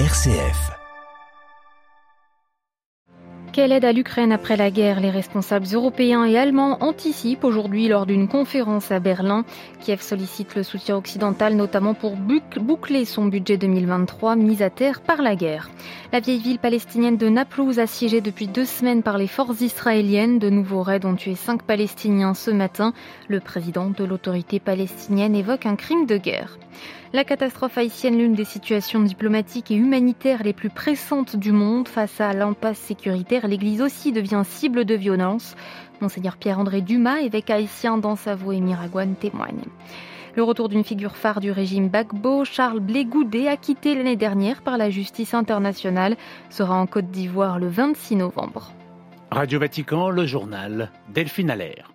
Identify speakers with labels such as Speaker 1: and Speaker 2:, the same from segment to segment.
Speaker 1: RCF. Quelle aide à l'Ukraine après la guerre? Les responsables européens et allemands anticipent aujourd'hui lors d'une conférence à Berlin. Kiev sollicite le soutien occidental notamment pour boucler son budget 2023 mis à terre par la guerre. La vieille ville palestinienne de Naplouse assiégée depuis deux semaines par les forces israéliennes. De nouveaux raids ont tué cinq Palestiniens ce matin. Le président de l'autorité palestinienne évoque un crime de guerre. La catastrophe haïtienne, l'une des situations diplomatiques et humanitaires les plus pressantes du monde face à l'impasse sécuritaire, l'Église aussi devient cible de violence. Monseigneur Pierre-André Dumas, évêque haïtien d'Ansavo et Miragouane, témoigne. Le retour d'une figure phare du régime Bagbo, Charles Blé acquitté l'année dernière par la justice internationale, sera en Côte d'Ivoire le 26 novembre.
Speaker 2: Radio Vatican, le journal Delphine Allaire.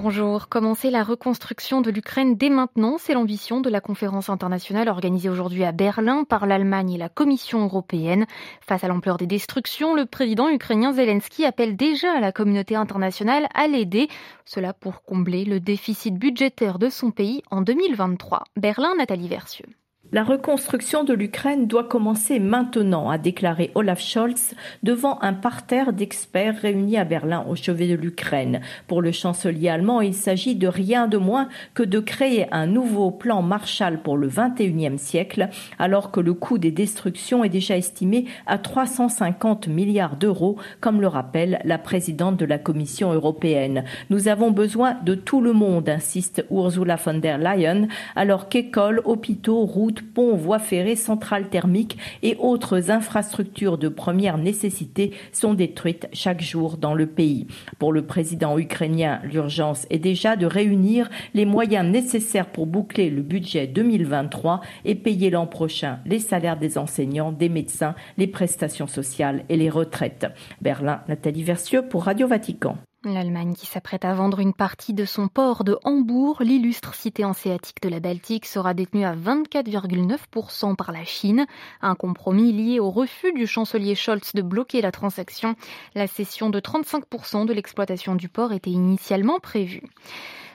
Speaker 1: Bonjour. Commencer la reconstruction de l'Ukraine dès maintenant, c'est l'ambition de la conférence internationale organisée aujourd'hui à Berlin par l'Allemagne et la Commission européenne. Face à l'ampleur des destructions, le président ukrainien Zelensky appelle déjà à la communauté internationale à l'aider, cela pour combler le déficit budgétaire de son pays en 2023. Berlin, Nathalie Versieux.
Speaker 3: La reconstruction de l'Ukraine doit commencer maintenant, a déclaré Olaf Scholz devant un parterre d'experts réunis à Berlin au chevet de l'Ukraine. Pour le chancelier allemand, il s'agit de rien de moins que de créer un nouveau plan Marshall pour le 21e siècle, alors que le coût des destructions est déjà estimé à 350 milliards d'euros, comme le rappelle la présidente de la Commission européenne. Nous avons besoin de tout le monde, insiste Ursula von der Leyen, alors qu'écoles, hôpitaux, routes, ponts, voies ferrées, centrales thermiques et autres infrastructures de première nécessité sont détruites chaque jour dans le pays. Pour le président ukrainien, l'urgence est déjà de réunir les moyens nécessaires pour boucler le budget 2023 et payer l'an prochain les salaires des enseignants, des médecins, les prestations sociales et les retraites. Berlin, Nathalie Versieux pour Radio Vatican.
Speaker 1: L'Allemagne qui s'apprête à vendre une partie de son port de Hambourg, l'illustre cité hanséatique de la Baltique, sera détenue à 24,9% par la Chine. Un compromis lié au refus du chancelier Scholz de bloquer la transaction. La cession de 35% de l'exploitation du port était initialement prévue.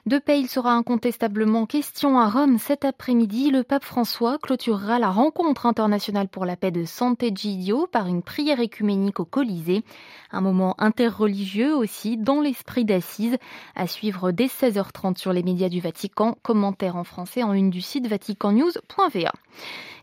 Speaker 1: De paix, il sera incontestablement question à Rome cet après-midi. Le pape François clôturera la rencontre internationale pour la paix de Sant'Egidio par une prière écuménique au Colisée. Un moment interreligieux aussi dans l'esprit d'assises à suivre dès 16h30 sur les médias du Vatican. Commentaire en français en une du site vaticannews.va.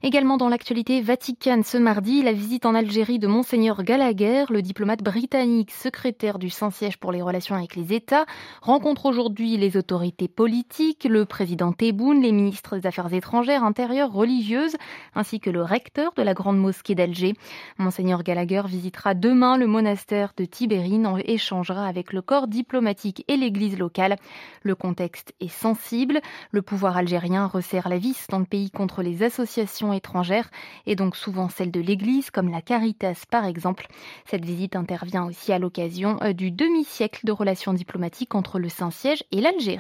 Speaker 1: Également dans l'actualité Vatican ce mardi, la visite en Algérie de Monseigneur Gallagher, le diplomate britannique secrétaire du Saint-Siège pour les relations avec les États, rencontre aujourd'hui les autorités politiques, le président Tebboune, les ministres des Affaires étrangères, intérieures, religieuses, ainsi que le recteur de la Grande Mosquée d'Alger. Monseigneur Gallagher visitera demain le monastère de Tibérine et échangera avec le corps diplomatique et l'église locale. Le contexte est sensible. Le pouvoir algérien resserre la vis dans le pays contre les associations étrangères et donc souvent celle de l'Église, comme la Caritas par exemple. Cette visite intervient aussi à l'occasion euh, du demi-siècle de relations diplomatiques entre le Saint-Siège et l'Algérie.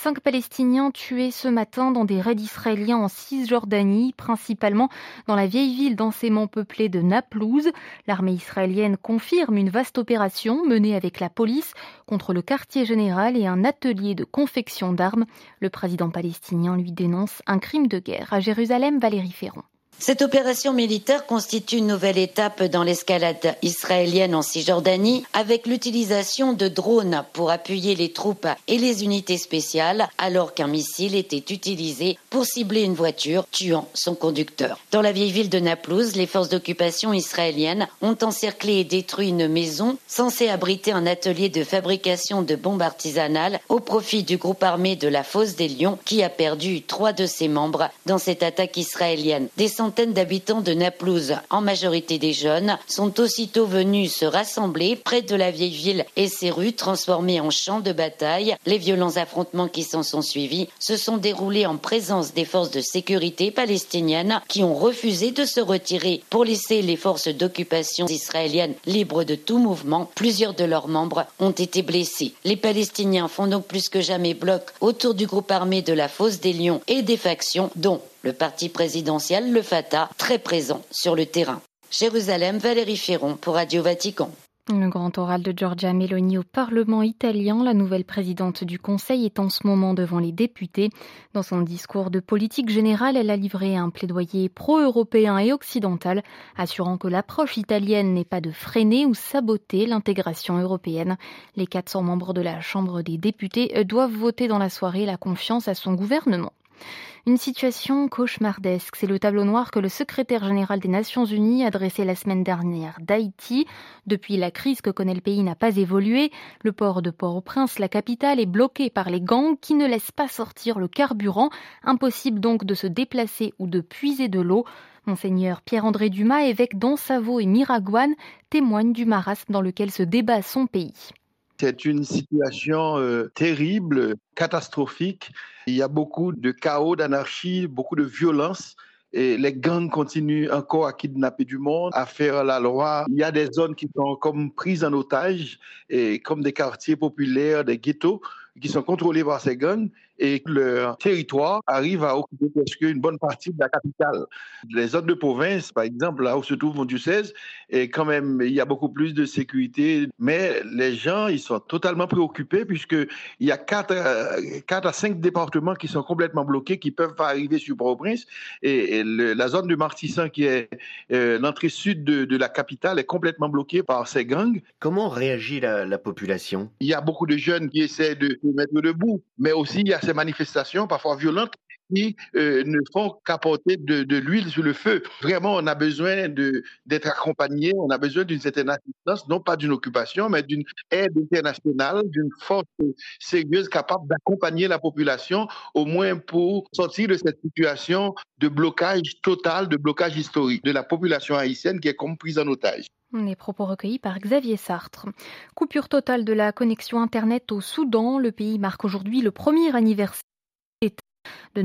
Speaker 1: Cinq Palestiniens tués ce matin dans des raids israéliens en Cisjordanie, principalement dans la vieille ville densément peuplée de Naplouse. L'armée israélienne confirme une vaste opération menée avec la police contre le quartier général et un atelier de confection d'armes. Le président palestinien lui dénonce un crime de guerre. À Jérusalem, Valérie Ferron.
Speaker 4: Cette opération militaire constitue une nouvelle étape dans l'escalade israélienne en Cisjordanie avec l'utilisation de drones pour appuyer les troupes et les unités spéciales alors qu'un missile était utilisé pour cibler une voiture tuant son conducteur. Dans la vieille ville de Naplouse, les forces d'occupation israéliennes ont encerclé et détruit une maison censée abriter un atelier de fabrication de bombes artisanales au profit du groupe armé de la Fosse des Lions qui a perdu trois de ses membres dans cette attaque israélienne centaines d'habitants de Naplouse, en majorité des jeunes, sont aussitôt venus se rassembler près de la vieille ville et ses rues transformées en champs de bataille. Les violents affrontements qui s'en sont suivis se sont déroulés en présence des forces de sécurité palestiniennes qui ont refusé de se retirer pour laisser les forces d'occupation israéliennes libres de tout mouvement. Plusieurs de leurs membres ont été blessés. Les Palestiniens font donc plus que jamais bloc autour du groupe armé de la Fosse des Lions et des factions dont le parti présidentiel, le Fatah, très présent sur le terrain. Jérusalem, Valérie Ferron pour Radio Vatican.
Speaker 1: Le grand oral de Giorgia Meloni au Parlement italien, la nouvelle présidente du Conseil est en ce moment devant les députés. Dans son discours de politique générale, elle a livré un plaidoyer pro-européen et occidental, assurant que l'approche italienne n'est pas de freiner ou saboter l'intégration européenne. Les 400 membres de la Chambre des députés doivent voter dans la soirée la confiance à son gouvernement. Une situation cauchemardesque, c'est le tableau noir que le secrétaire général des Nations Unies a dressé la semaine dernière d'Haïti. Depuis la crise que connaît le pays n'a pas évolué, le port de Port-au-Prince, la capitale, est bloqué par les gangs qui ne laissent pas sortir le carburant. Impossible donc de se déplacer ou de puiser de l'eau. Monseigneur Pierre-André Dumas, évêque d'Ansavo et Miragouane, témoigne du marasme dans lequel se débat son pays.
Speaker 5: C'est une situation euh, terrible, catastrophique. Il y a beaucoup de chaos, d'anarchie, beaucoup de violence. Et les gangs continuent encore à kidnapper du monde, à faire la loi. Il y a des zones qui sont comme prises en otage, et comme des quartiers populaires, des ghettos qui sont contrôlés par ces gangs et leur territoire arrive à occuper presque une bonne partie de la capitale. Les zones de province, par exemple, là où se trouve mon diocèse, et quand même, il y a beaucoup plus de sécurité, mais les gens, ils sont totalement préoccupés puisqu'il y a 4, euh, à 5 départements qui sont complètement bloqués, qui peuvent pas arriver sur Port-au-Prince, et, la zone de Martissan, qui est euh, l'entrée sud de, la capitale, est complètement bloquée par ces gangs.
Speaker 6: Comment réagit la, la population?
Speaker 5: Il y a beaucoup de jeunes qui essaient de mettre debout. Mais aussi, il y a ces manifestations parfois violentes qui euh, ne font qu'apporter de, l'huile sur le feu. Vraiment, on a besoin d'être accompagné, on a besoin d'une certaine assistance, non pas d'une occupation, mais d'une aide internationale, d'une force sérieuse capable d'accompagner la population, au moins pour sortir de cette situation de blocage total, de blocage historique de la population haïtienne qui est comme prise en otage.
Speaker 1: Les propos recueillis par Xavier Sartre. Coupure totale de la connexion Internet au Soudan. Le pays marque aujourd'hui le premier anniversaire de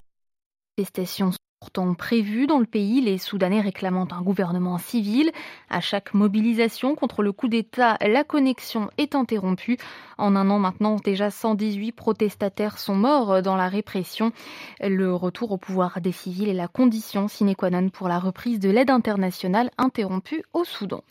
Speaker 1: manifestations pourtant prévues dans le pays, les Soudanais réclamant un gouvernement civil. À chaque mobilisation contre le coup d'État, la connexion est interrompue. En un an maintenant, déjà 118 protestataires sont morts dans la répression. Le retour au pouvoir des civils est la condition sine qua non pour la reprise de l'aide internationale interrompue au Soudan.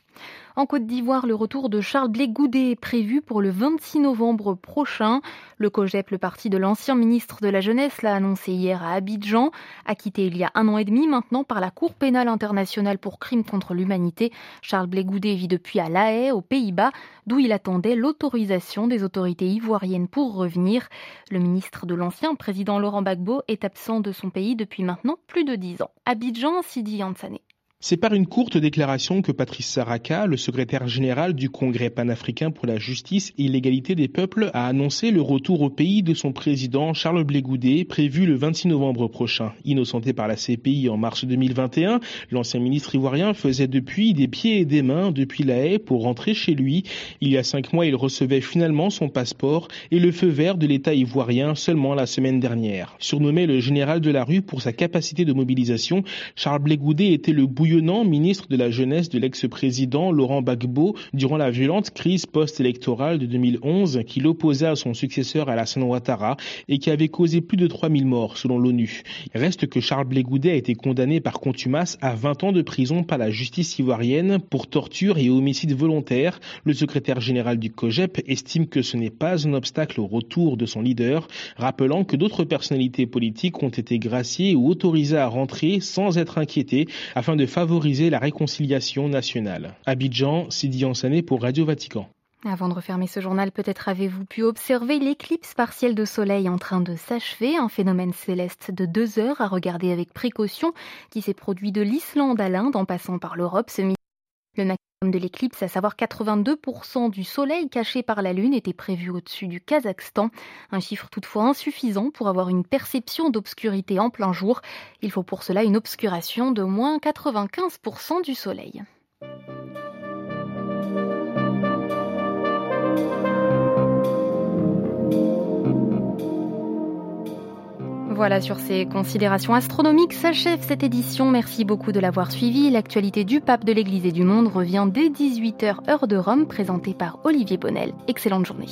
Speaker 1: En Côte d'Ivoire, le retour de Charles Blé est prévu pour le 26 novembre prochain. Le COGEP, le parti de l'ancien ministre de la Jeunesse, l'a annoncé hier à Abidjan, acquitté il y a un an et demi maintenant par la Cour pénale internationale pour crimes contre l'humanité. Charles Blé vit depuis à La Haye, aux Pays-Bas, d'où il attendait l'autorisation des autorités ivoiriennes pour revenir. Le ministre de l'ancien président Laurent Gbagbo est absent de son pays depuis maintenant plus de dix ans. Abidjan, Sidi Yansane.
Speaker 7: C'est par une courte déclaration que Patrice Saraka, le secrétaire général du Congrès panafricain pour la justice et l'égalité des peuples, a annoncé le retour au pays de son président Charles Blé prévu le 26 novembre prochain. Innocenté par la CPI en mars 2021, l'ancien ministre ivoirien faisait depuis des pieds et des mains depuis la haie pour rentrer chez lui. Il y a cinq mois, il recevait finalement son passeport et le feu vert de l'État ivoirien seulement la semaine dernière. Surnommé le général de la rue pour sa capacité de mobilisation, Charles Blé était le bouillon ministre de la jeunesse de l'ex-président Laurent Gbagbo durant la violente crise post-électorale de 2011 qui l'opposait à son successeur Alassane Ouattara et qui avait causé plus de 3000 morts selon l'ONU. Reste que Charles Blé a été condamné par contumace à 20 ans de prison par la justice ivoirienne pour torture et homicide volontaire. Le secrétaire général du COGEP estime que ce n'est pas un obstacle au retour de son leader, rappelant que d'autres personnalités politiques ont été graciées ou autorisées à rentrer sans être inquiétées afin de favoriser favoriser la réconciliation nationale. Abidjan, Sidi Ansané pour Radio Vatican.
Speaker 1: Avant de refermer ce journal, peut-être avez-vous pu observer l'éclipse partielle de soleil en train de s'achever, un phénomène céleste de deux heures à regarder avec précaution qui s'est produit de l'Islande à l'Inde en passant par l'Europe ce midi. Le maximum de l'éclipse, à savoir 82% du soleil caché par la Lune, était prévu au-dessus du Kazakhstan. Un chiffre toutefois insuffisant pour avoir une perception d'obscurité en plein jour. Il faut pour cela une obscuration de moins 95% du soleil. Voilà, sur ces considérations astronomiques s'achève cette édition. Merci beaucoup de l'avoir suivi. L'actualité du pape de l'Église et du monde revient dès 18h heure de Rome, présentée par Olivier Bonnel. Excellente journée.